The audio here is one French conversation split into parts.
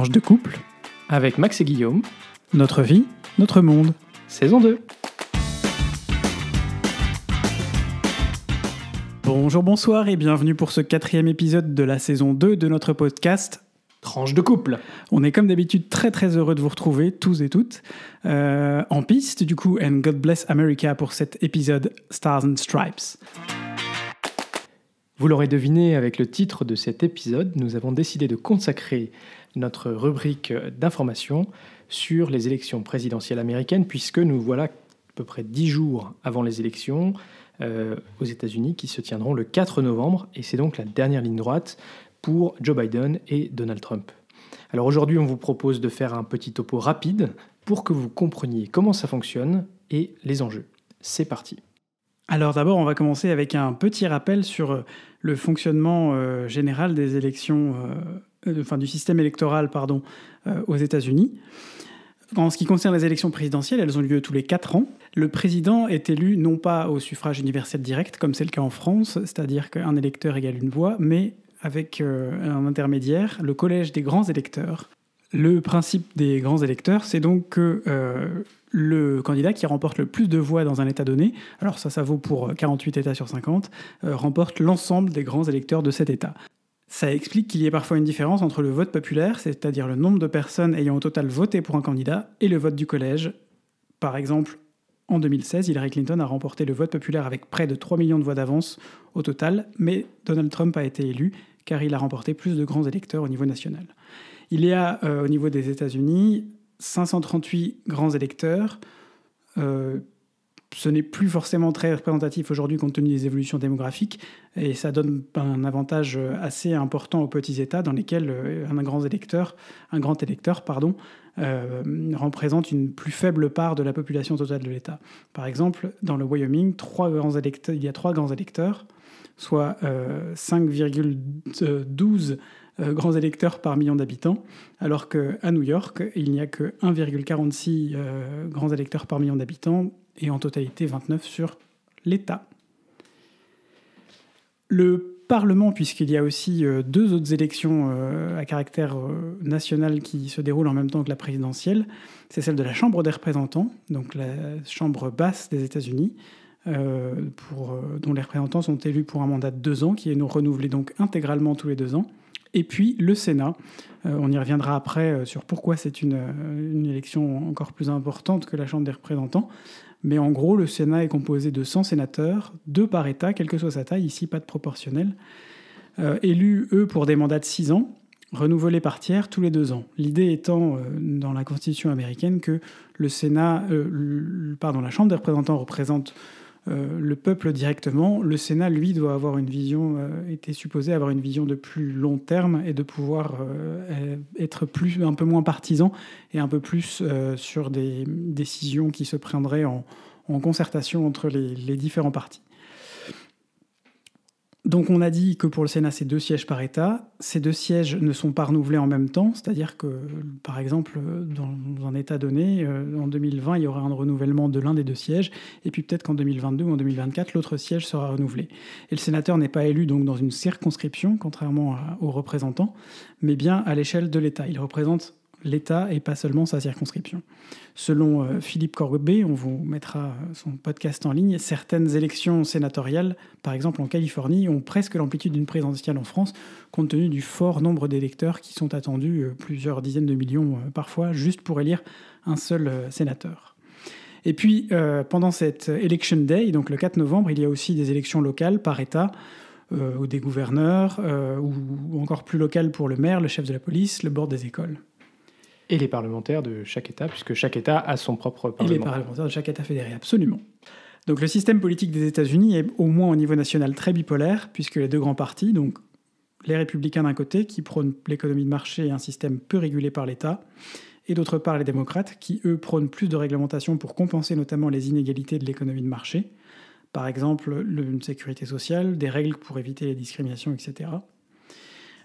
Tranche de couple, avec Max et Guillaume, notre vie, notre monde. saison 2. Bonjour, bonsoir et bienvenue pour ce quatrième épisode de la saison 2 de notre podcast. Tranche de couple. On est comme d'habitude très très heureux de vous retrouver, tous et toutes, euh, en piste du coup, and God bless America pour cet épisode Stars and Stripes. Vous l'aurez deviné avec le titre de cet épisode, nous avons décidé de consacrer notre rubrique d'information sur les élections présidentielles américaines, puisque nous voilà à peu près dix jours avant les élections euh, aux États-Unis qui se tiendront le 4 novembre, et c'est donc la dernière ligne droite pour Joe Biden et Donald Trump. Alors aujourd'hui, on vous propose de faire un petit topo rapide pour que vous compreniez comment ça fonctionne et les enjeux. C'est parti. Alors d'abord, on va commencer avec un petit rappel sur le fonctionnement euh, général des élections, euh, enfin du système électoral, pardon, aux États-Unis. En ce qui concerne les élections présidentielles, elles ont lieu tous les quatre ans. Le président est élu non pas au suffrage universel direct, comme c'est le cas en France, c'est-à-dire qu'un électeur égale une voix, mais avec un intermédiaire, le collège des grands électeurs. Le principe des grands électeurs, c'est donc que le candidat qui remporte le plus de voix dans un État donné, alors ça, ça vaut pour 48 États sur 50, euh, remporte l'ensemble des grands électeurs de cet État. Ça explique qu'il y ait parfois une différence entre le vote populaire, c'est-à-dire le nombre de personnes ayant au total voté pour un candidat, et le vote du collège. Par exemple, en 2016, Hillary Clinton a remporté le vote populaire avec près de 3 millions de voix d'avance au total, mais Donald Trump a été élu car il a remporté plus de grands électeurs au niveau national. Il y a euh, au niveau des États-Unis 538 grands électeurs. Euh, ce n'est plus forcément très représentatif aujourd'hui compte tenu des évolutions démographiques et ça donne un avantage assez important aux petits États dans lesquels euh, un grand électeur, euh, représente une plus faible part de la population totale de l'État. Par exemple, dans le Wyoming, il y a trois grands électeurs, soit 5,12 euh, grands électeurs par million d'habitants, alors qu'à New York, il n'y a que 1,46 euh, grands électeurs par million d'habitants, et en totalité 29 sur l'État. Le Parlement, puisqu'il y a aussi euh, deux autres élections à caractère national qui se déroulent en même temps que la présidentielle, c'est celle de la Chambre des représentants, donc la Chambre basse des États-Unis, dont les représentants sont élus pour un mandat de deux ans, qui est renouvelé donc intégralement tous les deux ans. Et puis le Sénat. Euh, on y reviendra après euh, sur pourquoi c'est euh, une, élection encore plus importante que la Chambre des représentants. Mais en gros, le Sénat est composé de 100 sénateurs, deux par État, quelle que soit sa taille, ici pas de proportionnel, élus, eux, pour des mandats de 6 ans, renouvelés par tiers tous les deux ans. L'idée étant, dans la Constitution américaine, que le Sénat, pardon, la Chambre des représentants représente euh, le peuple directement. Le Sénat, lui, doit avoir une vision, euh, était supposé avoir une vision de plus long terme et de pouvoir euh, être plus, un peu moins partisan et un peu plus sur des décisions qui se prendraient en, concertation entre les différents partis. Donc on a dit que pour le Sénat, c'est deux sièges par État. Ces deux sièges ne sont pas renouvelés en même temps, c'est-à-dire que, par exemple, dans un État donné, euh, en 2020, il y aura un renouvellement de l'un des deux sièges, et puis peut-être qu'en 2022 ou en 2024, l'autre siège sera renouvelé. Et le sénateur n'est pas élu donc dans une circonscription, contrairement aux représentants, mais bien à l'échelle de l'État. Il représente l'État et pas seulement sa circonscription. Selon euh, Philippe Corbet, on vous mettra son podcast en ligne, certaines élections sénatoriales, par exemple en Californie, ont presque l'amplitude d'une présidentielle en France, compte tenu du fort nombre d'électeurs qui sont attendus, euh, plusieurs dizaines de millions euh, parfois, juste pour élire un seul sénateur. Et puis, pendant cette Election Day, donc le 4 novembre, il y a aussi des élections locales par État, ou des gouverneurs, ou encore plus locales pour le maire, le chef de la police, le board des écoles et les parlementaires de chaque État, puisque chaque État a son propre Parlement. Et les parlementaires de chaque État fédéré, absolument. Donc le système politique des États-Unis est au moins au niveau national très bipolaire, puisque les deux grands partis, donc les républicains d'un côté, qui prônent l'économie de marché et un système peu régulé par l'État, et d'autre part les démocrates, qui eux prônent plus de réglementation pour compenser notamment les inégalités de l'économie de marché, par exemple une sécurité sociale, des règles pour éviter les discriminations, etc.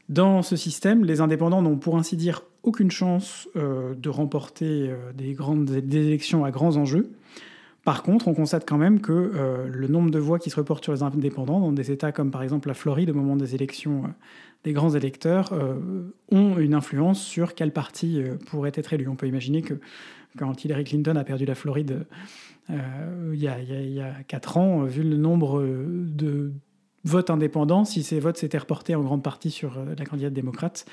Dans ce système, les indépendants n'ont pour ainsi dire aucune chance euh, de remporter euh, des, grandes, élections à grands enjeux. Par contre, on constate quand même que euh, le nombre de voix qui se reportent sur les indépendants dans des États comme par exemple la Floride au moment des élections des grands électeurs ont une influence sur quel parti pourrait être élu. On peut imaginer que quand Hillary Clinton a perdu la Floride il y, a, il y a 4 ans, vu le nombre de votes indépendants, si ces votes s'étaient reportés en grande partie sur la candidate démocrate,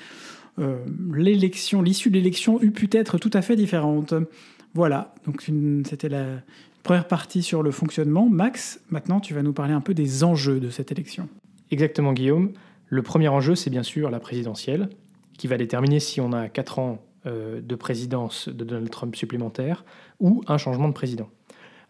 l'élection, l'issue de l'élection eût pu être tout à fait différente. Voilà, donc c'était la première partie sur le fonctionnement. Max, maintenant tu vas nous parler un peu des enjeux de cette élection. Exactement Guillaume. Le premier enjeu, c'est bien sûr la présidentielle, qui va déterminer si on a 4 ans euh, de présidence de Donald Trump supplémentaire ou un changement de président.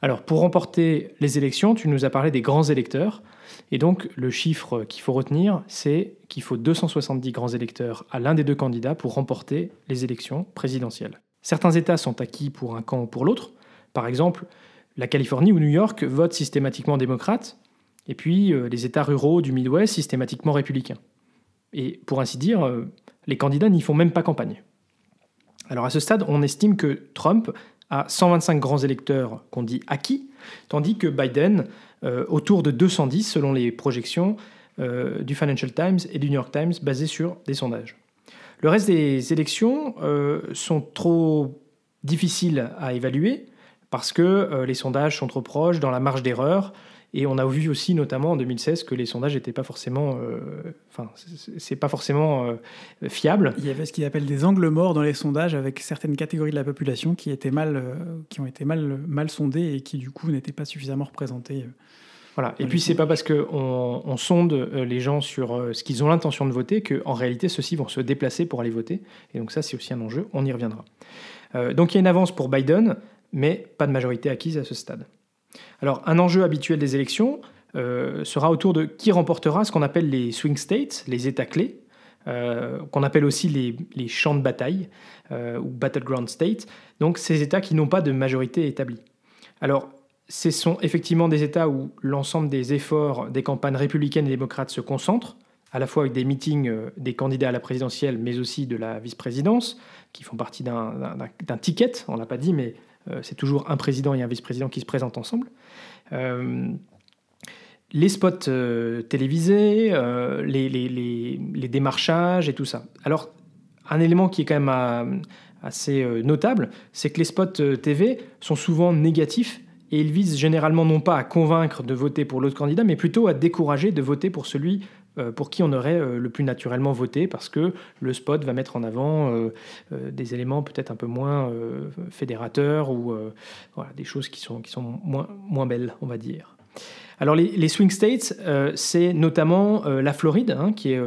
Alors, pour remporter les élections, tu nous as parlé des grands électeurs. Et donc, le chiffre qu'il faut retenir, c'est qu'il faut 270 grands électeurs à l'un des deux candidats pour remporter les élections présidentielles. Certains États sont acquis pour un camp ou pour l'autre. Par exemple, la Californie ou New York votent systématiquement démocrates, et puis euh, les États ruraux du Midwest systématiquement républicains. Et pour ainsi dire, euh, les candidats n'y font même pas campagne. Alors à ce stade, on estime que Trump a 125 grands électeurs qu'on dit acquis, tandis que Biden, euh, autour de 210 selon les projections du Financial Times et du New York Times basées sur des sondages. Le reste des élections euh, sont trop difficiles à évaluer parce que euh, les sondages sont trop proches dans la marge d'erreur. Et on a vu aussi, notamment en 2016, que les sondages n'étaient pas forcément, euh, enfin, c'est pas forcément fiable. Il y avait ce qu'ils appellent des angles morts dans les sondages avec certaines catégories de la population qui étaient mal, qui ont été mal, mal sondées et qui du coup n'étaient pas suffisamment représentées voilà. Et puis c'est pas parce qu'on on sonde euh, les gens sur euh, ce qu'ils ont l'intention de voter qu'en réalité ceux-ci vont se déplacer pour aller voter. Et donc ça c'est aussi un enjeu, on y reviendra. Euh, donc il y a une avance pour Biden, mais pas de majorité acquise à ce stade. Alors un enjeu habituel des élections sera autour de qui remportera ce qu'on appelle les swing states, les États clés, qu'on appelle aussi les, champs de bataille ou battleground states, donc ces États qui n'ont pas de majorité établie. Alors ce sont effectivement des États où l'ensemble des efforts des campagnes républicaines et démocrates se concentrent, à la fois avec des meetings euh, des candidats à la présidentielle, mais aussi de la vice-présidence, qui font partie d'un ticket, on ne l'a pas dit, mais euh, c'est toujours un président et un vice-président qui se présentent ensemble. Euh, les spots télévisés, les, démarchages et tout ça. Alors, un élément qui est quand même assez notable, c'est que les spots TV sont souvent négatifs et il vise généralement non pas à convaincre de voter pour l'autre candidat, mais plutôt à décourager de voter pour celui euh, pour qui on aurait euh, le plus naturellement voté, parce que le spot va mettre en avant euh, des éléments peut-être un peu moins fédérateurs ou des choses qui sont, qui sont moins, moins belles, on va dire. Alors les, swing states, c'est notamment la Floride, hein, qui est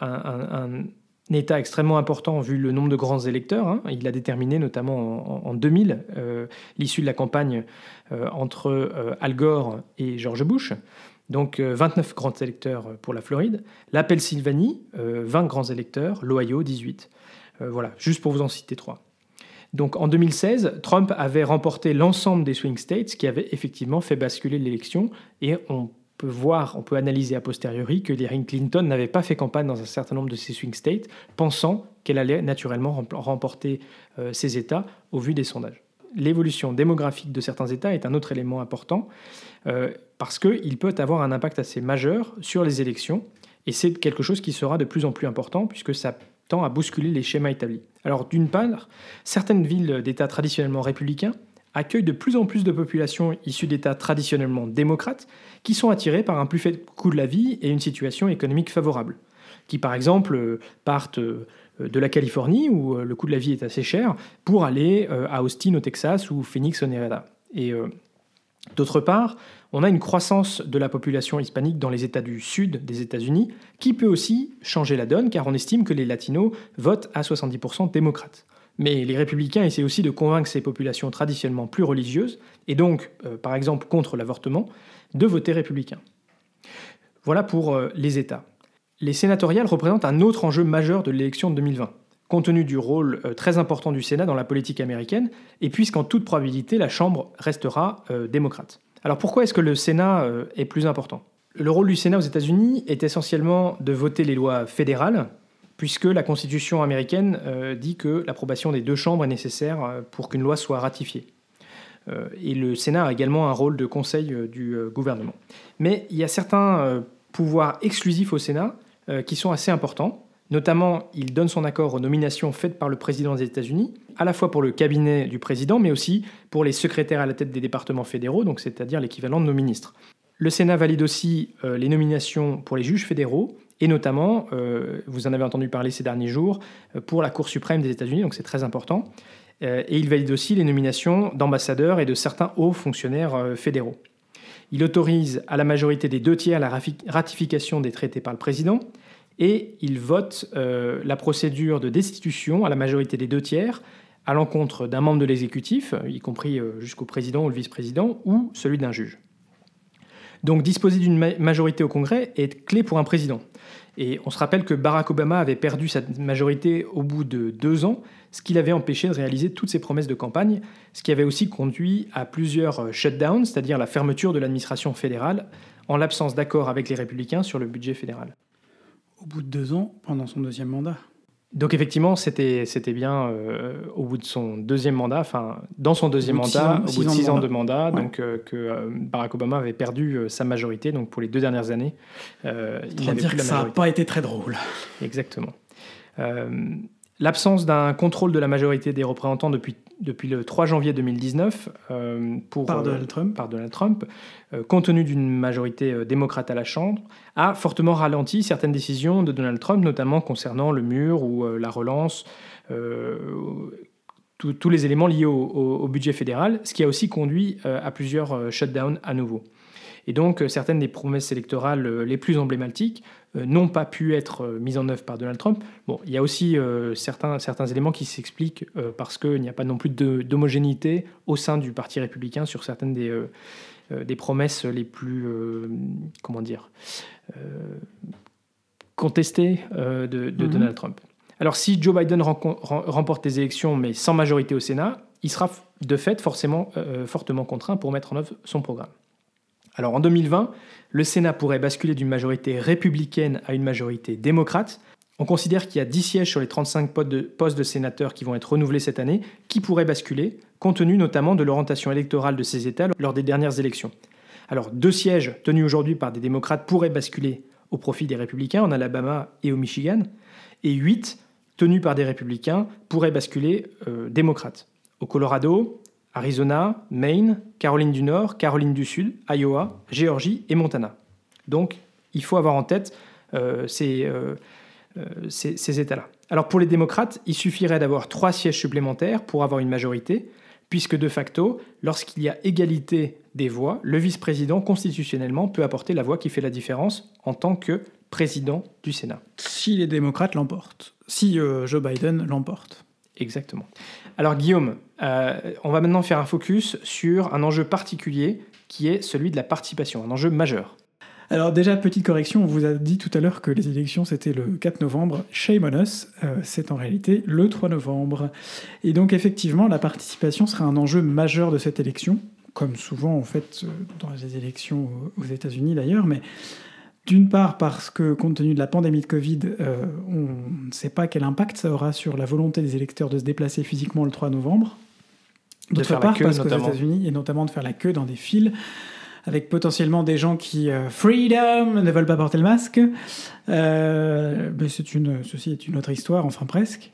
un État extrêmement important vu le nombre de grands électeurs. Hein. Il a déterminé notamment en, 2000 euh, l'issue de la campagne euh, entre euh, Al Gore et George Bush. Donc 29 grands électeurs pour la Floride. La Pennsylvanie, 20 grands électeurs. L'Ohio, 18. voilà, juste pour vous en citer trois. Donc en 2016, Trump avait remporté l'ensemble des swing states, qui avait effectivement fait basculer l'élection, et on peut voir, on peut analyser a posteriori que Hillary Clinton n'avait pas fait campagne dans un certain nombre de ces swing states, pensant qu'elle allait naturellement remporter euh, ces États au vu des sondages. L'évolution démographique de certains États est un autre élément important euh, parce qu'il peut avoir un impact assez majeur sur les élections et c'est quelque chose qui sera de plus en plus important puisque ça tend à bousculer les schémas établis. Alors d'une part, certaines villes d'États traditionnellement républicains accueillent de plus en plus de populations issues d'États traditionnellement démocrates qui sont attirés par un plus faible coût de la vie et une situation économique favorable, qui par exemple euh, partent euh, de la Californie où euh, le coût de la vie est assez cher pour aller à Austin au Texas ou Phoenix au Nevada. Et d'autre part, on a une croissance de la population hispanique dans les États du sud des États-Unis qui peut aussi changer la donne car on estime que les latinos votent à 70% démocrates. Mais les républicains essaient aussi de convaincre ces populations traditionnellement plus religieuses, et donc, par exemple, contre l'avortement, de voter républicain. Voilà pour euh, les États. Les sénatoriales représentent un autre enjeu majeur de l'élection de 2020, compte tenu du rôle euh, très important du Sénat dans la politique américaine, et puisqu'en toute probabilité la Chambre restera euh, démocrate. Alors pourquoi est-ce que le Sénat est plus important? Le rôle du Sénat aux États-Unis est essentiellement de voter les lois fédérales, puisque la Constitution américaine dit que l'approbation des deux chambres est nécessaire pour qu'une loi soit ratifiée. et le Sénat a également un rôle de conseil du gouvernement. Mais il y a certains pouvoirs exclusifs au Sénat qui sont assez importants. Notamment, il donne son accord aux nominations faites par le président des États-Unis, à la fois pour le cabinet du président, mais aussi pour les secrétaires à la tête des départements fédéraux, c'est-à-dire l'équivalent de nos ministres. Le Sénat valide aussi les nominations pour les juges fédéraux et notamment, euh, vous en avez entendu parler ces derniers jours, euh, pour la Cour suprême des États-Unis, donc c'est très important. Euh, et il valide aussi les nominations d'ambassadeurs et de certains hauts fonctionnaires fédéraux. Il autorise à la majorité des deux tiers la ratification des traités par le président et il vote la procédure de destitution à la majorité des deux tiers à l'encontre d'un membre de l'exécutif, y compris jusqu'au président ou le vice-président, ou celui d'un juge. Donc disposer d'une majorité au Congrès est clé pour un président. Et on se rappelle que Barack Obama avait perdu sa majorité au bout de deux ans, ce qui l'avait empêché de réaliser toutes ses promesses de campagne, ce qui avait aussi conduit à plusieurs euh, shutdowns, c'est-à-dire la fermeture de l'administration fédérale, en l'absence d'accord avec les républicains sur le budget fédéral. Au bout de deux ans, pendant son deuxième mandat donc effectivement, c'était bien euh, au bout de son deuxième mandat, enfin dans son deuxième mandat, au bout de six ans, de mandat, donc euh, que euh, Barack Obama avait perdu sa majorité. Donc pour les deux dernières années, il dire que ça n'a pas été très drôle. Exactement. L'absence d'un contrôle de la majorité des représentants depuis, depuis le 3 janvier 2019 euh, pour, par Donald Trump, par Donald Trump euh, compte tenu d'une majorité euh, démocrate à la Chambre, a fortement ralenti certaines décisions de Donald Trump, notamment concernant le mur ou la relance, tous les éléments liés au, au, budget fédéral, ce qui a aussi conduit à plusieurs shutdowns à nouveau. Et donc, euh, certaines des promesses électorales euh, les plus emblématiques euh, n'ont pas pu être mises en œuvre par Donald Trump. Bon, il y a aussi certains, certains éléments qui s'expliquent parce qu'il n'y a pas non plus d'homogénéité au sein du Parti républicain sur certaines des, des promesses les plus, comment dire, contestées de, de mm-hmm. Donald Trump. Alors si Joe Biden remporte les élections mais sans majorité au Sénat, il sera de fait forcément fortement contraint pour mettre en œuvre son programme. Alors en 2020, le Sénat pourrait basculer d'une majorité républicaine à une majorité démocrate. On considère qu'il y a 10 sièges sur les 35 postes de sénateurs qui vont être renouvelés cette année, qui pourraient basculer, compte tenu notamment de l'orientation électorale de ces États lors des dernières élections. Alors deux sièges tenus aujourd'hui par des démocrates pourraient basculer au profit des républicains en Alabama et au Michigan, et 8 tenus par des républicains pourraient basculer euh, démocrates. Au Colorado, Arizona, Maine, Caroline du Nord, Caroline du Sud, Iowa, Géorgie et Montana. Donc, il faut avoir en tête euh, euh, euh, ces, ces, États-là. Alors pour les démocrates, il suffirait d'avoir trois sièges supplémentaires pour avoir une majorité, puisque de facto, lorsqu'il y a égalité des voix, le vice-président constitutionnellement peut apporter la voix qui fait la différence en tant que président du Sénat. Si les démocrates l'emportent, si Joe Biden l'emporte. Exactement. Alors Guillaume, euh, on va maintenant faire un focus sur un enjeu particulier qui est celui de la participation, un enjeu majeur. Alors déjà, petite correction, on vous a dit tout à l'heure que les élections c'était le 4 novembre. Shame on us, euh, c'est en réalité le 3 novembre. Et donc effectivement, la participation sera un enjeu majeur de cette élection, comme souvent en fait euh, dans les élections aux États-Unis d'ailleurs, mais d'une part parce que compte tenu de la pandémie de Covid, euh, on ne sait pas quel impact ça aura sur la volonté des électeurs de se déplacer physiquement le 3 novembre. D'autre part parce qu'aux États-Unis, et notamment de faire la queue dans des files, avec potentiellement des gens qui, euh, freedom, ne veulent pas porter le masque. Euh, mais c'est une, ceci est une autre histoire, enfin presque.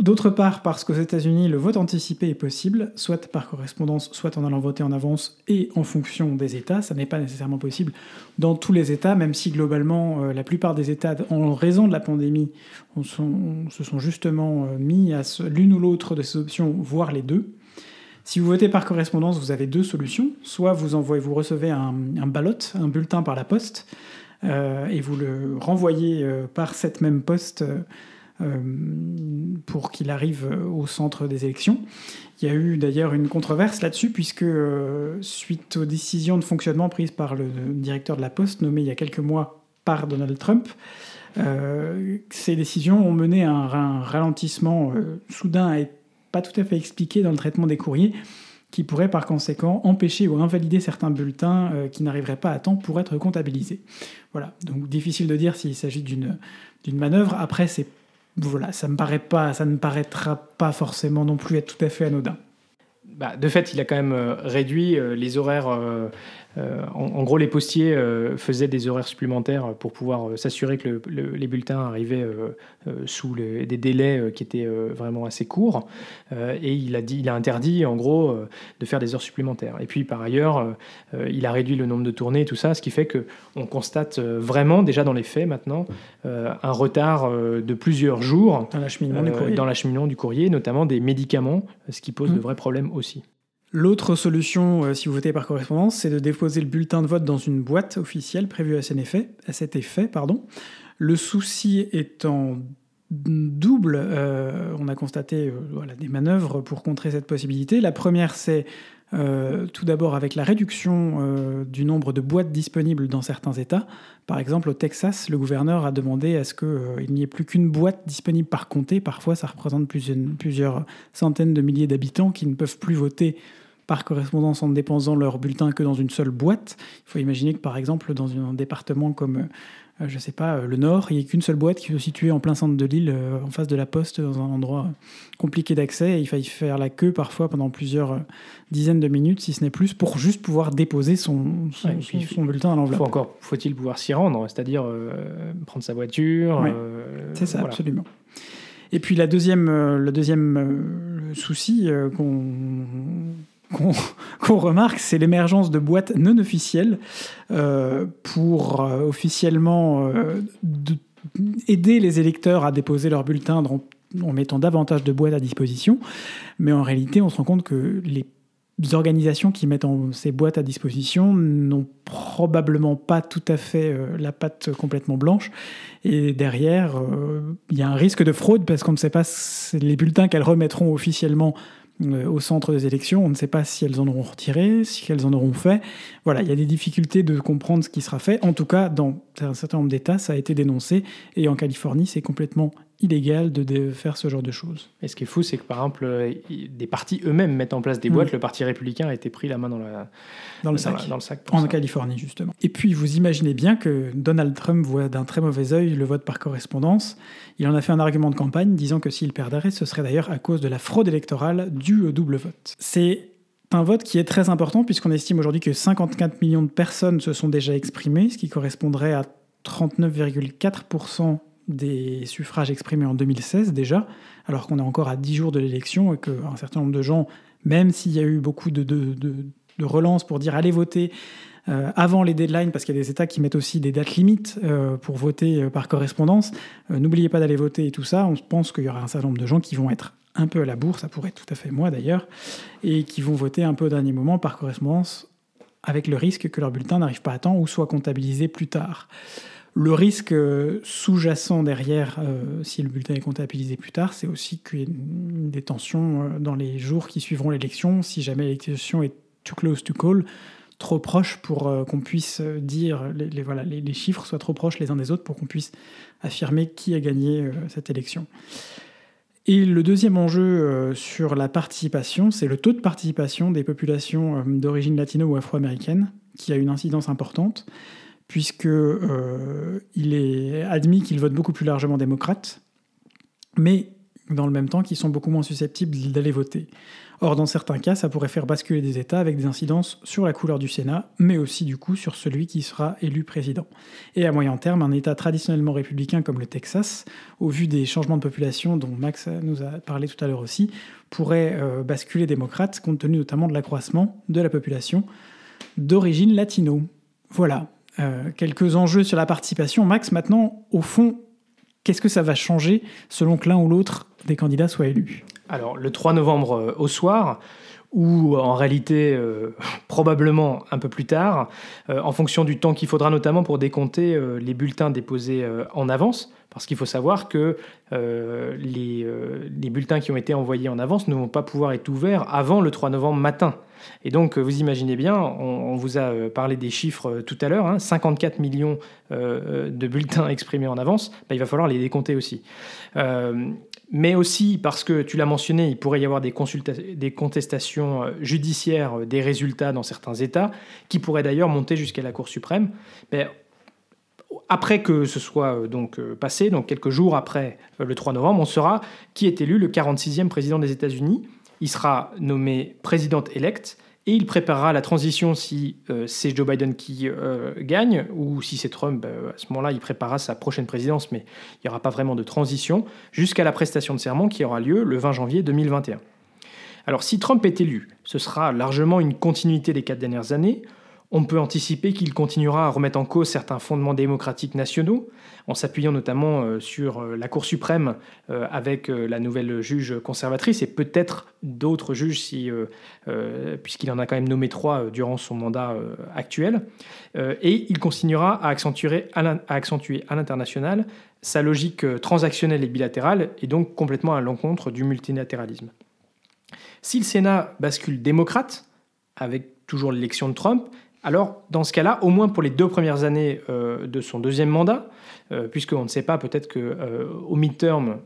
D'autre part, parce qu'aux États-Unis, le vote anticipé est possible, soit par correspondance, soit en allant voter en avance et en fonction des États. Ça n'est pas nécessairement possible dans tous les États, même si globalement, euh, la plupart des États, en raison de la pandémie, se sont justement euh, mis à l'une ou l'autre de ces options, voire les deux. Si vous votez par correspondance, vous avez deux solutions. Soit vous envoyez, recevez un, ballot, un bulletin par la poste, euh, et vous le renvoyez par cette même poste pour qu'il arrive au centre des élections. Il y a eu d'ailleurs une controverse là-dessus, puisque euh, suite aux décisions de fonctionnement prises par le directeur de la Poste, nommé il y a quelques mois par Donald Trump, euh, ces décisions ont mené à un, ralentissement soudain et pas tout à fait expliqué dans le traitement des courriers, qui pourrait par conséquent empêcher ou invalider certains bulletins qui n'arriveraient pas à temps pour être comptabilisés. Voilà, donc difficile de dire s'il s'agit d'une manœuvre. Après, c'est voilà, ça, me paraît pas, ça ne paraîtra pas forcément non plus être tout à fait anodin. Bah, de fait, il a quand même réduit les horaires euh, en, gros, les postiers euh, faisaient des horaires supplémentaires pour pouvoir euh, s'assurer que les bulletins arrivaient sous des délais qui étaient vraiment assez courts. et il a, dit, il a interdit, en gros, de faire des heures supplémentaires. Et puis, par ailleurs, il a réduit le nombre de tournées et tout ça, ce qui fait qu'on constate vraiment, déjà dans les faits maintenant, un retard de plusieurs jours dans l'acheminement du, du, courrier, notamment des médicaments, ce qui pose de mmh. vrais problèmes aussi. L'autre solution, euh, si vous votez par correspondance, c'est de déposer le bulletin de vote dans une boîte officielle prévue à cet effet. Pardon. Le souci étant double, euh, on a constaté euh, des manœuvres pour contrer cette possibilité. La première, c'est euh, tout d'abord avec la réduction euh, du nombre de boîtes disponibles dans certains États. Par exemple, au Texas, le gouverneur a demandé à ce qu'il euh, n'y ait plus qu'une boîte disponible par comté. Parfois, ça représente plusieurs, centaines de milliers d'habitants qui ne peuvent plus voter par correspondance en déposant leur bulletin que dans une seule boîte. Il faut imaginer que, par exemple, dans un département comme je sais pas, euh, le nord, il n'y a qu'une seule boîte qui est située en plein centre de l'île, euh, en face de la poste, dans un endroit compliqué d'accès. Il faille faire la queue parfois pendant plusieurs dizaines de minutes, si ce n'est plus, pour juste pouvoir déposer son, son, bulletin à l'enveloppe. Faut encore faut-il pouvoir s'y rendre, c'est-à-dire prendre sa voiture. C'est ça, absolument. Et puis la deuxième, le deuxième souci qu'on qu'on remarque, c'est l'émergence de boîtes non officielles euh, pour euh, officiellement euh, aider les électeurs à déposer leur bulletin en mettant davantage de boîtes à disposition. Mais en réalité, on se rend compte que les organisations qui mettent ces boîtes à disposition n'ont probablement pas tout à fait la patte complètement blanche. Et derrière, il y a un risque de fraude parce qu'on ne sait pas les bulletins qu'elles remettront officiellement au centre des élections. On ne sait pas si elles en auront retiré, si elles en auront fait. Voilà, il y a des difficultés de comprendre ce qui sera fait. En tout cas, dans un certain nombre d'États, ça a été dénoncé. Et en Californie, c'est complètement illégal de, faire ce genre de choses. Et ce qui est fou, c'est que par exemple, euh, des partis eux-mêmes mettent en place des boîtes. Mm. Le Parti républicain a été pris la main dans, la, dans le sac. Dans, le sac en Californie, justement. Et puis, vous imaginez bien que Donald Trump voit d'un très mauvais œil le vote par correspondance. Il en a fait un argument de campagne, disant que s'il perdrait, ce serait d'ailleurs à cause de la fraude électorale due au double vote. C'est un vote qui est très important puisqu'on estime aujourd'hui que 54 millions de personnes se sont déjà exprimées, ce qui correspondrait à 39,4% des suffrages exprimés en 2016 déjà, alors qu'on est encore à 10 jours de l'élection et qu'un certain nombre de gens, même s'il y a eu beaucoup de, de, de, relances pour dire allez voter euh, avant les deadlines, parce qu'il y a des États qui mettent aussi des dates limites euh, pour voter euh, par correspondance, n'oubliez pas d'aller voter et tout ça, on pense qu'il y aura un certain nombre de gens qui vont être un peu à la bourre, ça pourrait être tout à fait moi d'ailleurs, et qui vont voter un peu au dernier moment par correspondance avec le risque que leur bulletin n'arrive pas à temps ou soit comptabilisé plus tard. Le risque euh, sous-jacent derrière, euh, si le bulletin est comptabilisé plus tard, c'est aussi qu'il y ait une détention euh, dans les jours qui suivront l'élection, si jamais l'élection est too close to call, trop proche pour qu'on puisse dire, les, les, chiffres soient trop proches les uns des autres pour qu'on puisse affirmer qui a gagné cette élection. Et le deuxième enjeu sur la participation, c'est le taux de participation des populations d'origine latino ou afro-américaine, qui a une incidence importante puisqu'il euh, est admis qu'ils votent beaucoup plus largement démocrates, mais dans le même temps qu'ils sont beaucoup moins susceptibles d'aller voter. Or, dans certains cas, ça pourrait faire basculer des États avec des incidences sur la couleur du Sénat, mais aussi du coup sur celui qui sera élu président. Et à moyen terme, un État traditionnellement républicain comme le Texas, au vu des changements de population dont Max nous a parlé tout à l'heure aussi, pourrait euh, basculer démocrate compte tenu notamment de l'accroissement de la population d'origine latino. Voilà, euh, quelques enjeux sur la participation. Max, maintenant, au fond, qu'est-ce que ça va changer selon que l'un ou l'autre des candidats soit élu Alors, le 3 novembre euh, au soir, ou en réalité euh, probablement un peu plus tard, en fonction du temps qu'il faudra notamment pour décompter les bulletins déposés en avance, parce qu'il faut savoir que les, les, bulletins qui ont été envoyés en avance ne vont pas pouvoir être ouverts avant le 3 novembre matin. Et donc, vous imaginez bien, on, vous a euh, parlé des chiffres euh, tout à l'heure, 54 hein, millions euh, de bulletins exprimés en avance, bah, il va falloir les décompter aussi. mais aussi parce que, tu l'as mentionné, il pourrait y avoir des, des contestations judiciaires des résultats dans certains États, qui pourraient d'ailleurs monter jusqu'à la Cour suprême. Après que ce soit donc passé, donc quelques jours après le 3 novembre, on saura qui est élu le 46e président des États-Unis il sera nommé président élect et il préparera la transition si euh, c'est Joe Biden qui euh, gagne ou si c'est Trump. Bah, à ce moment-là, il préparera sa prochaine présidence, mais il n'y aura pas vraiment de transition jusqu'à la prestation de serment qui aura lieu le 20 janvier 2021. Alors si Trump est élu, ce sera largement une continuité des quatre dernières années. On peut anticiper qu'il continuera à remettre en cause certains fondements démocratiques nationaux, en s'appuyant notamment euh, sur euh, la Cour suprême euh, avec la nouvelle juge conservatrice et peut-être d'autres juges, puisqu'il en a quand même nommé trois durant son mandat actuel. Et il continuera à accentuer à l'international sa logique transactionnelle et bilatérale, et donc complètement à l'encontre du multilatéralisme. Si le Sénat bascule démocrate, avec toujours l'élection de Trump, alors, dans ce cas-là, au moins pour les deux premières années euh, de son deuxième mandat, euh, puisqu'on ne sait pas, peut-être qu'au euh, midterm,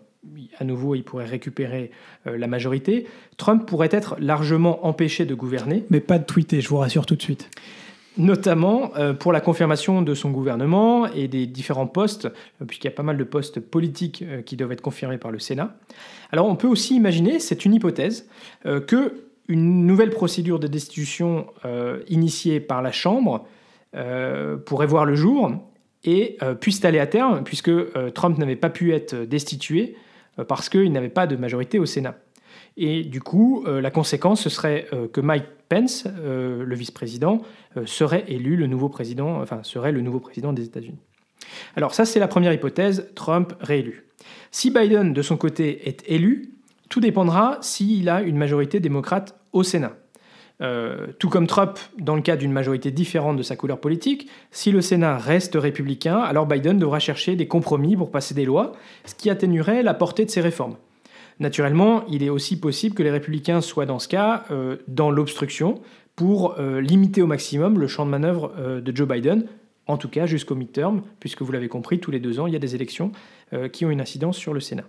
à nouveau, il pourrait récupérer la majorité, Trump pourrait être largement empêché de gouverner. Mais pas de tweeter, je vous rassure tout de suite. Notamment pour la confirmation de son gouvernement et des différents postes, puisqu'il y a pas mal de postes politiques qui doivent être confirmés par le Sénat. Alors on peut aussi imaginer, c'est une hypothèse, que une nouvelle procédure de destitution euh, initiée par la Chambre euh, pourrait voir le jour et euh, puisse aller à terme, puisque Trump n'avait pas pu être destitué parce qu'il n'avait pas de majorité au Sénat. Et du coup, la conséquence, ce serait que Mike Pence, le vice-président, serait élu le nouveau président, enfin serait le nouveau président des États-Unis. Alors ça, c'est la première hypothèse, Trump réélu. Si Biden, de son côté, est élu, tout dépendra s'il a une majorité démocrate au Sénat. Euh, tout comme Trump, dans le cas d'une majorité différente de sa couleur politique, si le Sénat reste républicain, alors Biden devra chercher des compromis pour passer des lois, ce qui atténuerait la portée de ses réformes. Naturellement, il est aussi possible que les républicains soient dans ce cas euh, dans l'obstruction pour euh, limiter au maximum le champ de manœuvre de Joe Biden, en tout cas jusqu'au midterm, puisque vous l'avez compris, tous les deux ans, il y a des élections qui ont une incidence sur le Sénat.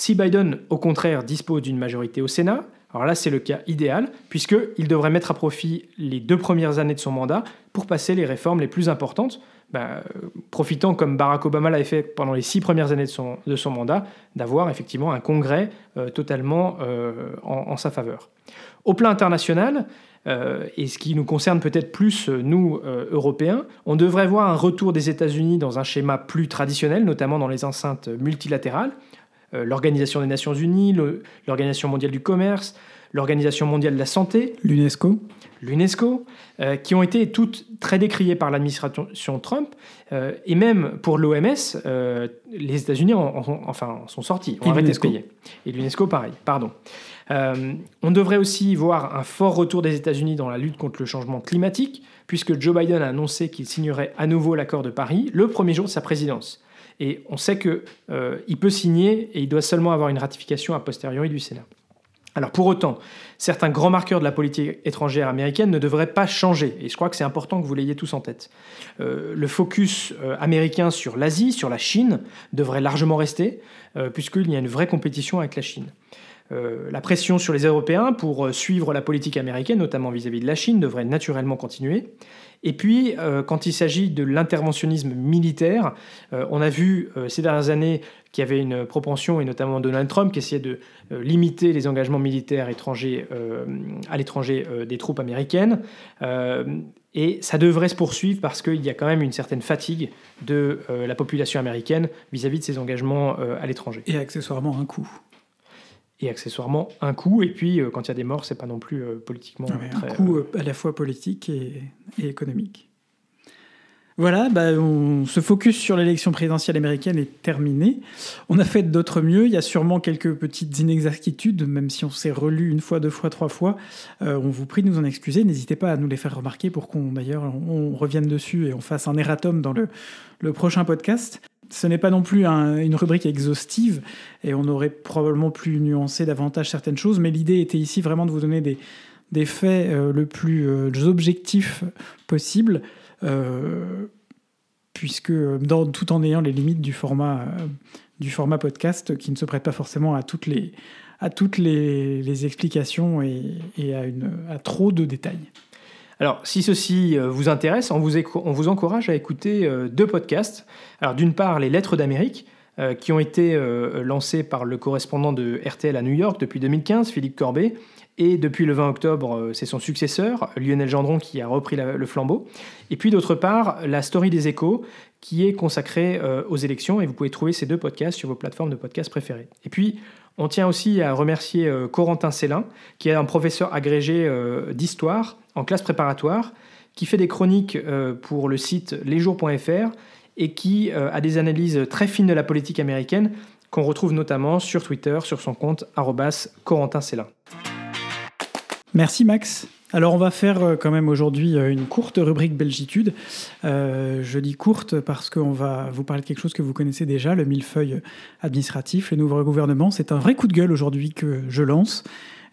Si Biden, au contraire, dispose d'une majorité au Sénat, alors là, c'est le cas idéal, puisqu'il devrait mettre à profit les deux premières années de son mandat pour passer les réformes les plus importantes, bah, profitant, comme Barack Obama l'avait fait pendant les six premières années de son, mandat, d'avoir effectivement un congrès euh, totalement euh, en, sa faveur. Au plan international, euh, et ce qui nous concerne peut-être plus, nous, Européens, on devrait voir un retour des États-Unis dans un schéma plus traditionnel, notamment dans les enceintes multilatérales, euh, l'Organisation des Nations Unies, l'Organisation mondiale du commerce, l'Organisation mondiale de la santé, l'UNESCO, l'UNESCO, euh, qui ont été toutes très décriées par l'administration Trump, euh, et même pour l'OMS, les États-Unis enfin, sont sortis, ont arrêté de payer. Et l'UNESCO, pareil, pardon. on devrait aussi voir un fort retour des États-Unis dans la lutte contre le changement climatique, puisque Joe Biden a annoncé qu'il signerait à nouveau l'accord de Paris le premier jour de sa présidence. Et on sait qu'il euh, peut signer et il doit seulement avoir une ratification a posteriori du Sénat. Alors pour autant, certains grands marqueurs de la politique étrangère américaine ne devraient pas changer, et je crois que c'est important que vous l'ayez tous en tête. Euh, le focus euh, américain sur l'Asie, sur la Chine, devrait largement rester, puisqu'il y a une vraie compétition avec la Chine. La pression sur les Européens pour suivre la politique américaine, notamment vis à -vis de la Chine, devrait naturellement continuer. Et puis, euh, quand il s'agit de l'interventionnisme militaire, euh, on a vu euh, ces dernières années qu'il y avait une propension, et notamment Donald Trump, qui essayait de limiter les engagements militaires étrangers, à l'étranger des troupes américaines. et ça devrait se poursuivre parce qu'il y a quand même une certaine fatigue de la population américaine vis-à-vis -vis de ces engagements à l'étranger. Et accessoirement un coût et accessoirement un coût. Et puis, euh, quand il y a des morts, c'est pas non plus euh, politiquement. un coût euh, à la fois politique et, économique. Voilà, bah, on se focus sur l'élection présidentielle américaine est terminé. On a fait d'autres mieux. Il y a sûrement quelques petites inexactitudes, même si on s'est relu une fois, deux fois, trois fois. on vous prie de nous en excuser. N'hésitez pas à nous les faire remarquer pour qu'on d'ailleurs on revienne dessus et on fasse un erratum dans le, le prochain podcast ce n'est pas non plus une rubrique exhaustive et on aurait probablement pu nuancer davantage certaines choses, mais l'idée était ici vraiment de vous donner des, faits euh, le plus euh, objectifs possible, euh, puisque tout en ayant les limites du format, du format podcast qui ne se prête pas forcément à toutes les, à toutes les, explications et, à trop de détails. Alors, si ceci euh, vous intéresse, on vous, encourage à écouter euh, deux podcasts. Alors, d'une part, Les Lettres d'Amérique, qui ont été lancés par le correspondant de RTL à New York depuis 2015, Philippe Corbet, et depuis le 20 octobre, c'est son successeur, Lionel Gendron, qui a repris le flambeau. Et puis d'autre part, la story des échos, qui est consacrée aux élections, et vous pouvez trouver ces deux podcasts sur vos plateformes de podcasts préférées. Et puis, on tient aussi à remercier Corentin Célin, qui est un professeur agrégé d'histoire en classe préparatoire, qui fait des chroniques euh, pour le site lesjours.fr et qui euh, a des analyses très fines de la politique américaine qu'on retrouve notamment sur Twitter sur son compte Corentin Merci Max. Alors on va faire euh, quand même aujourd'hui une courte rubrique Belgitude. je dis courte parce qu'on va vous parler de quelque chose que vous connaissez déjà, le millefeuille administratif, le nouveau gouvernement. C'est un vrai coup de gueule aujourd'hui que je lance.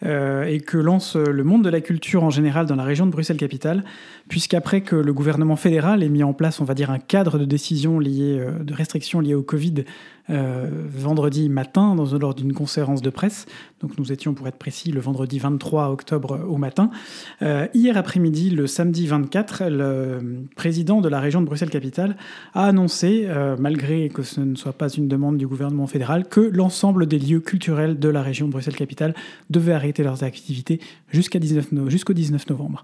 Euh, et que lance le monde de la culture en général dans la région de Bruxelles-Capitale, puisqu'après que le gouvernement fédéral ait mis en place, on va dire, un cadre de décision lié, euh, de restrictions liées au Covid euh, vendredi matin dans, lors d'une conférence de presse. Donc nous étions, pour être précis, le vendredi 23 octobre au matin. Euh, hier après-midi, le samedi 24, le président de la région de Bruxelles-Capitale a annoncé, euh, malgré que ce ne soit pas une demande du gouvernement fédéral, que l'ensemble des lieux culturels de la région de Bruxelles-Capitale devaient arrêter leurs activités jusqu'au 19 novembre.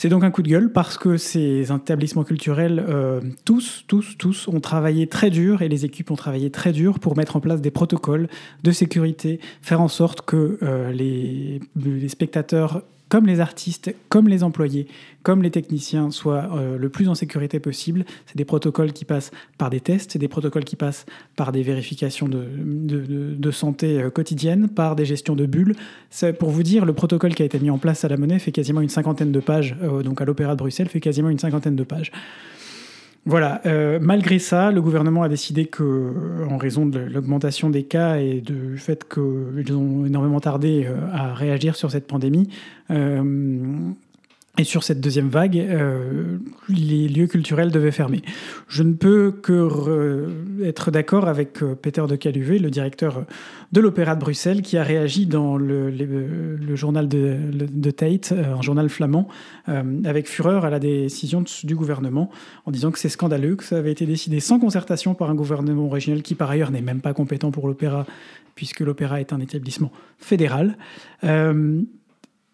C'est donc un coup de gueule parce que ces établissements culturels, euh, tous, tous, tous, ont travaillé très dur et les équipes ont travaillé très dur pour mettre en place des protocoles de sécurité, faire en sorte que euh, les, les spectateurs comme les artistes, comme les employés, comme les techniciens soient euh, le plus en sécurité possible. C'est des protocoles qui passent par des tests, c'est des protocoles qui passent par des vérifications de, santé euh, quotidienne, par des gestions de bulles. Pour vous dire, le protocole qui a été mis en place à la monnaie fait quasiment une cinquantaine de pages, euh, donc à l'Opéra de Bruxelles fait quasiment une cinquantaine de pages. Voilà, euh, malgré ça, le gouvernement a décidé que, en raison de l'augmentation des cas et du fait qu'ils ont énormément tardé euh, à réagir sur cette pandémie, euh, et sur cette deuxième vague, euh, les lieux culturels devaient fermer. Je ne peux que être d'accord avec euh, Peter de Caluvé, le directeur de l'Opéra de Bruxelles, qui a réagi dans le, journal de, Tate, euh, un journal flamand, avec fureur à la décision du gouvernement, en disant que c'est scandaleux, que ça avait été décidé sans concertation par un gouvernement régional qui, par ailleurs, n'est même pas compétent pour l'opéra, puisque l'opéra est un établissement fédéral. Euh,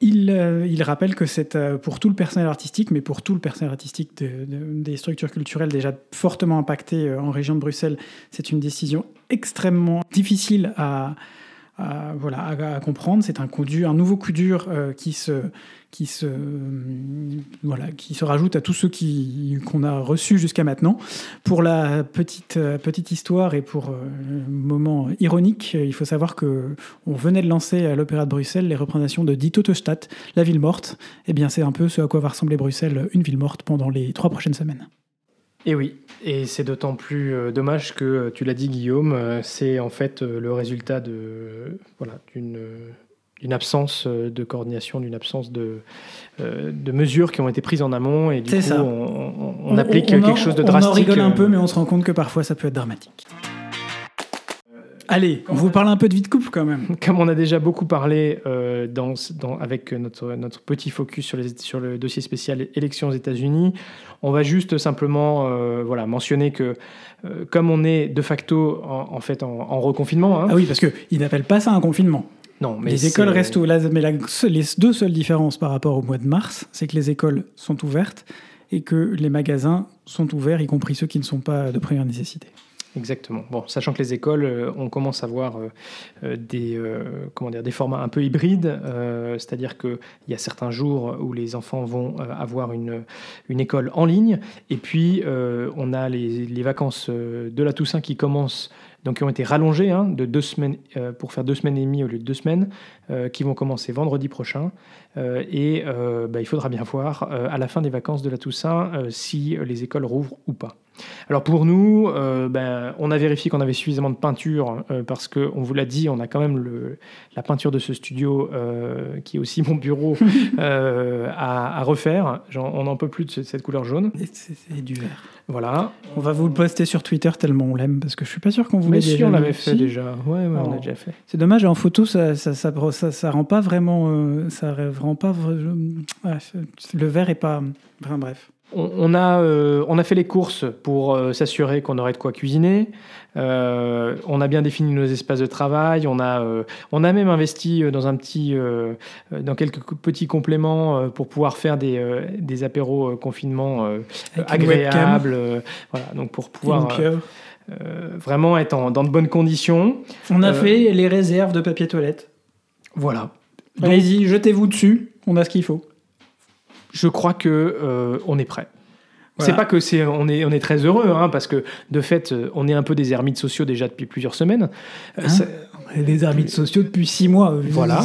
il, rappelle que c'est euh, pour tout le personnel artistique, mais pour tout le personnel artistique des structures culturelles déjà fortement impactées euh, en région de Bruxelles, c'est une décision extrêmement difficile à, voilà, à, comprendre. C'est un, coup nouveau coup dur qui se, qui se, voilà, qui se rajoute à tous ceux qu'on a reçus jusqu'à maintenant. Pour la petite, petite histoire et pour euh, moment ironique, il faut savoir que on venait de lancer à l'Opéra de Bruxelles les représentations de Die Totestadt, la ville morte. Et eh bien, c'est un peu ce à quoi va ressembler Bruxelles, une ville morte, pendant les trois prochaines semaines. Et oui, et c'est d'autant plus euh, dommage que, euh, tu l'as dit Guillaume, c'est en fait le résultat de voilà d'une d'une absence euh, de coordination, d'une absence de, euh, de mesures qui ont été prises en amont et du coup On, applique quelque chose de drastique. On en rigole un peu, mais on se rend compte que parfois ça peut être dramatique. Allez, on vous parle un peu de vie de couple quand même. Comme on a déjà beaucoup parlé euh, dans, dans, avec notre, notre petit focus sur, les, sur le dossier spécial élections aux États-Unis, on va juste simplement voilà, mentionner que comme on est de facto en, fait en, reconfinement. Hein, ah oui, parce qu'ils n'appellent pas ça un confinement. Non, mais les écoles restent ouvertes. Mais les deux seules différences par rapport au mois de mars, c'est que les écoles sont ouvertes et que les magasins sont ouverts, y compris ceux qui ne sont pas de première nécessité. Exactement. Bon, sachant que les écoles, euh, on commence à voir euh, euh, des, comment dire, des formats un peu hybrides, c'est-à-dire qu'il y a certains jours où les enfants vont avoir une, une école en ligne, et puis on a les, les vacances de la Toussaint qui commencent donc qui ont été rallongés hein, de deux semaines, pour faire deux semaines et demie au lieu de deux semaines, qui vont commencer vendredi prochain. Et bah, il faudra bien voir à la fin des vacances de la Toussaint si les écoles rouvrent ou pas. Alors pour nous, euh, ben, on a vérifié qu'on avait suffisamment de peinture euh, parce qu'on vous l'a dit, on a quand même le, la peinture de ce studio euh, qui est aussi mon bureau à, refaire. on n'en peut plus de cette couleur jaune. C'est du vert. Voilà. On va vous le poster sur Twitter tellement on l'aime parce que je suis pas sûr qu'on voulait. Mais si on l'avait fait déjà. Ouais, on l'a déjà fait. C'est dommage en photo ça ça, ça, ça, rend pas vraiment ça rend pas le vert est pas. Enfin bref. On, a, on a fait les courses pour s'assurer qu'on aurait de quoi cuisiner. on a bien défini nos espaces de travail. On a, on a même investi dans un petit, dans quelques petits compléments pour pouvoir faire des, des apéros confinement agréables. voilà, donc pour pouvoir vraiment être dans de bonnes conditions. On a fait les réserves de papier toilette. Voilà. Allez-y, jetez-vous dessus, on a ce qu'il faut. Je crois que euh, on est prêt. C'est pas que c'est on est on est très heureux hein, parce que de fait euh, on est un peu des ermites sociaux déjà depuis plusieurs semaines. Euh, hein on est des ermites sociaux depuis six mois. Voilà.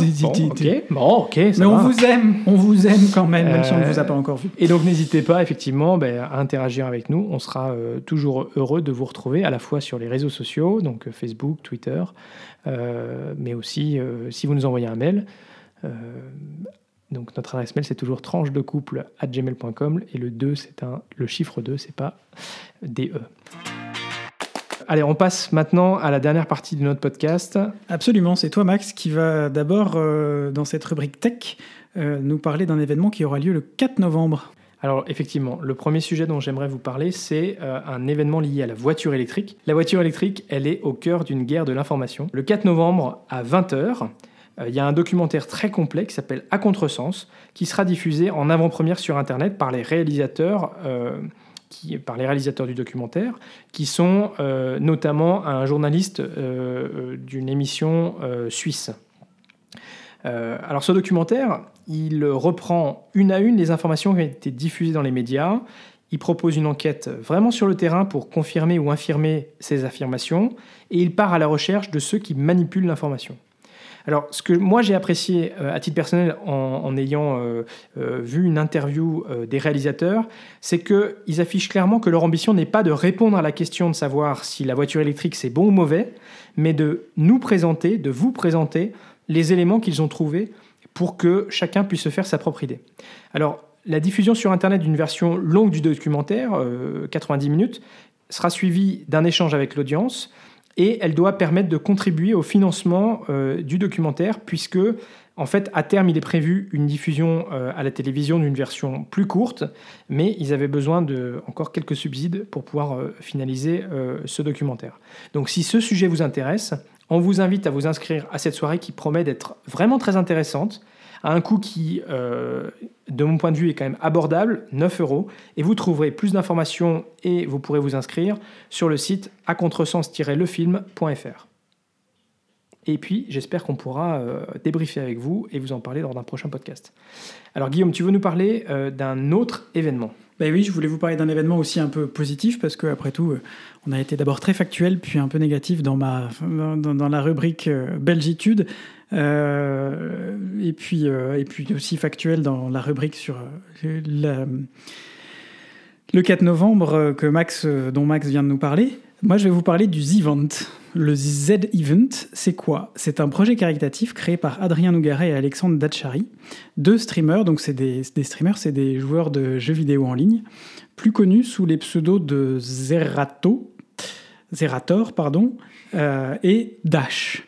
Bon, ok. Mais on vous aime, on vous aime quand même, même si on ne vous a pas encore vu. Et donc n'hésitez pas effectivement ben, à interagir avec nous. On sera toujours heureux de vous retrouver à la fois sur les réseaux sociaux, donc Facebook, Twitter, mais aussi si vous nous envoyez un mail. Euh, donc notre adresse mail c'est toujours tranche de couple à gmail.com et le 2 c'est un le chiffre 2 c'est pas DE. Allez, on passe maintenant à la dernière partie de notre podcast. Absolument, c'est toi Max qui va d'abord euh, dans cette rubrique tech euh, nous parler d'un événement qui aura lieu le 4 novembre. Alors effectivement, le premier sujet dont j'aimerais vous parler, c'est un événement lié à la voiture électrique. La voiture électrique, elle est au cœur d'une guerre de l'information. Le 4 novembre à 20h, euh, il y a un documentaire très complet qui s'appelle À contresens, qui sera diffusé en avant-première sur Internet par les réalisateurs. Euh, du documentaire, qui sont euh, notamment un journaliste d'une émission suisse. alors ce documentaire, il reprend une à une les informations qui ont été diffusées dans les médias, il propose une enquête vraiment sur le terrain pour confirmer ou infirmer ces affirmations, et il part à la recherche de ceux qui manipulent l'information. Alors, ce que moi j'ai apprécié euh, à titre personnel en, ayant euh, euh, vu une interview des réalisateurs, c'est qu'ils affichent clairement que leur ambition n'est pas de répondre à la question de savoir si la voiture électrique c'est bon ou mauvais, mais de nous présenter, de vous présenter les éléments qu'ils ont trouvés pour que chacun puisse se faire sa propre idée. Alors, la diffusion sur Internet d'une version longue du documentaire, 90 minutes, sera suivie d'un échange avec l'audience et elle doit permettre de contribuer au financement euh, du documentaire, puisque, en fait, à terme, il est prévu une diffusion euh, à la télévision d'une version plus courte, mais ils avaient besoin de encore quelques subsides pour pouvoir euh, finaliser ce documentaire. Donc, si ce sujet vous intéresse, on vous invite à vous inscrire à cette soirée qui promet d'être vraiment très intéressante à un coût qui, euh, de mon point de vue, est quand même abordable, 9 euros. Et vous trouverez plus d'informations et vous pourrez vous inscrire sur le site à contresens-lefilm.fr. Et puis, j'espère qu'on pourra euh, débriefer avec vous et vous en parler lors d'un prochain podcast. Alors, Guillaume, tu veux nous parler euh, d'un autre événement? Ben oui, je voulais vous parler d'un événement aussi un peu positif parce qu'après tout, on a été d'abord très factuel puis un peu négatif dans, ma, dans la rubrique Belgitude. Euh, et, puis, euh, et puis aussi factuel dans la rubrique sur euh, le 4 novembre que Max, dont Max vient de nous parler. Moi, je vais vous parler du Z-Event. Le Z-Event, c'est quoi? C'est un projet caritatif créé par Adrien Nougaret et Alexandre Dachary, deux streamers, donc c'est des, streamers, c'est des joueurs de jeux vidéo en ligne, plus connus sous les pseudos de Zerato, Zerator pardon, et Dash.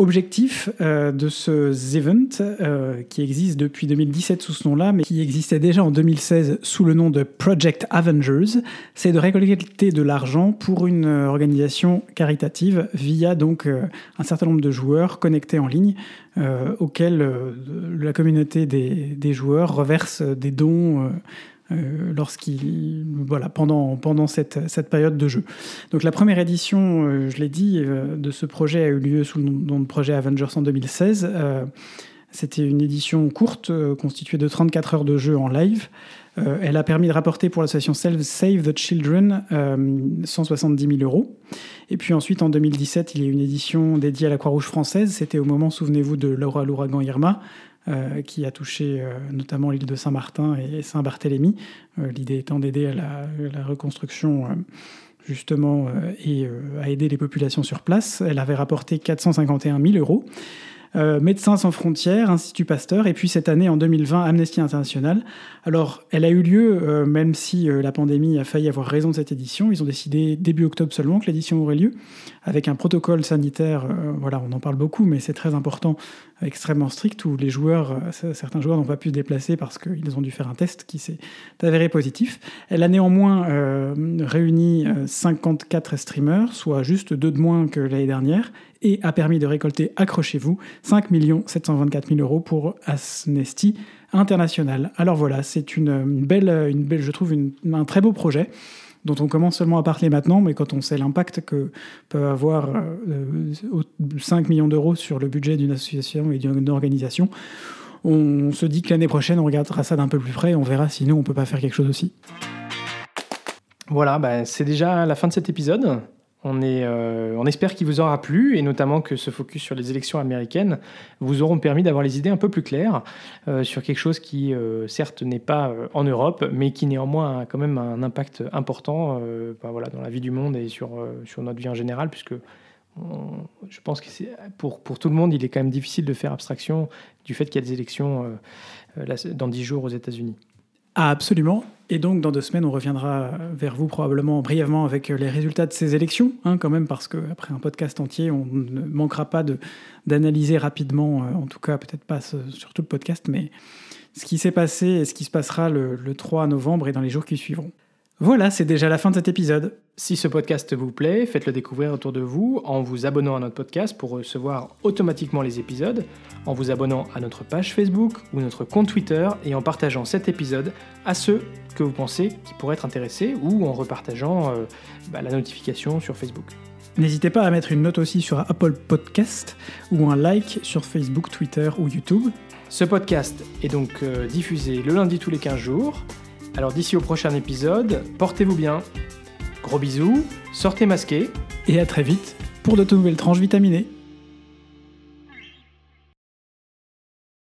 Objectif euh, de ce event, euh, qui existe depuis 2017 sous ce nom-là, mais qui existait déjà en 2016 sous le nom de Project Avengers, c'est de récolter de l'argent pour une organisation caritative via donc euh, un certain nombre de joueurs connectés en ligne, auxquels la communauté des, joueurs reverse des dons euh, lorsqu'il voilà pendant pendant cette, cette période de jeu. Donc la première édition, euh, je l'ai dit, euh, de ce projet a eu lieu sous le nom de projet Avengers en 2016. C'était une édition courte constituée de 34 heures de jeu en live. elle a permis de rapporter pour l'association Save the Children 170 000 euros. Et puis ensuite, en 2017, il y a eu une édition dédiée à la Croix-Rouge française. C'était au moment, souvenez-vous, de l'ouragan Irma. Euh, qui a touché euh, notamment l'île de Saint-Martin et Saint-Barthélemy. Euh, l'idée étant d'aider à la, reconstruction justement et à aider les populations sur place. Elle avait rapporté 451 000 euros. Médecins sans frontières, Institut Pasteur, et puis cette année, en 2020, Amnesty International. Alors, elle a eu lieu, même si la pandémie a failli avoir raison de cette édition. Ils ont décidé début octobre seulement que l'édition aurait lieu, avec un protocole sanitaire, voilà, on en parle beaucoup, mais c'est très important, extrêmement strict, où les joueurs, certains joueurs n'ont pas pu se déplacer parce qu'ils ont dû faire un test qui s'est avéré positif. Elle a néanmoins réuni 54 streamers, soit juste deux de moins que l'année dernière, et a permis de récolter, accrochez-vous, 5 724 000 euros pour Amnesty International. Alors voilà, c'est belle, une belle, je trouve, un très beau projet dont on commence seulement à parler maintenant, mais quand on sait l'impact que peut avoir 5 euh, millions d'euros sur le budget d'une association et d'une organisation, on se dit que l'année prochaine, on regardera ça d'un peu plus près et on verra si nous, on peut pas faire quelque chose aussi. Voilà, bah, c'est déjà la fin de cet épisode. Euh, on espère qu'il vous aura plu et notamment que ce focus sur les élections américaines vous auront permis d'avoir les idées un peu plus claires euh, sur quelque chose qui, euh, certes, n'est pas en Europe, mais qui néanmoins a quand même un impact important ben dans la vie du monde et sur, notre vie en général, puisque je pense que pour, tout le monde, il est quand même difficile de faire abstraction du fait qu'il y a des élections dans dix jours aux États-Unis. Ah, absolument. Et donc, dans deux semaines, on reviendra vers vous probablement brièvement avec les résultats de ces élections, hein, quand même, parce qu'après un podcast entier, on ne manquera pas d'analyser rapidement, euh, en tout cas, peut-être pas sur tout le podcast, mais ce qui s'est passé et ce qui se passera le, le 3 novembre et dans les jours qui suivront. Voilà, c'est déjà la fin de cet épisode. Si ce podcast vous plaît, faites-le découvrir autour de vous en vous abonnant à notre podcast pour recevoir automatiquement les épisodes, en vous abonnant à notre page Facebook ou notre compte Twitter et en partageant cet épisode à ceux que vous pensez qui pourraient être intéressés ou en repartageant euh, bah, la notification sur Facebook. N'hésitez pas à mettre une note aussi sur Apple Podcast ou un like sur Facebook, Twitter ou YouTube. Ce podcast est donc euh, diffusé le lundi tous les 15 jours. Alors d'ici au prochain épisode, portez-vous bien. Gros bisous, sortez masqués. Et à très vite pour de nouvelles tranches vitaminées.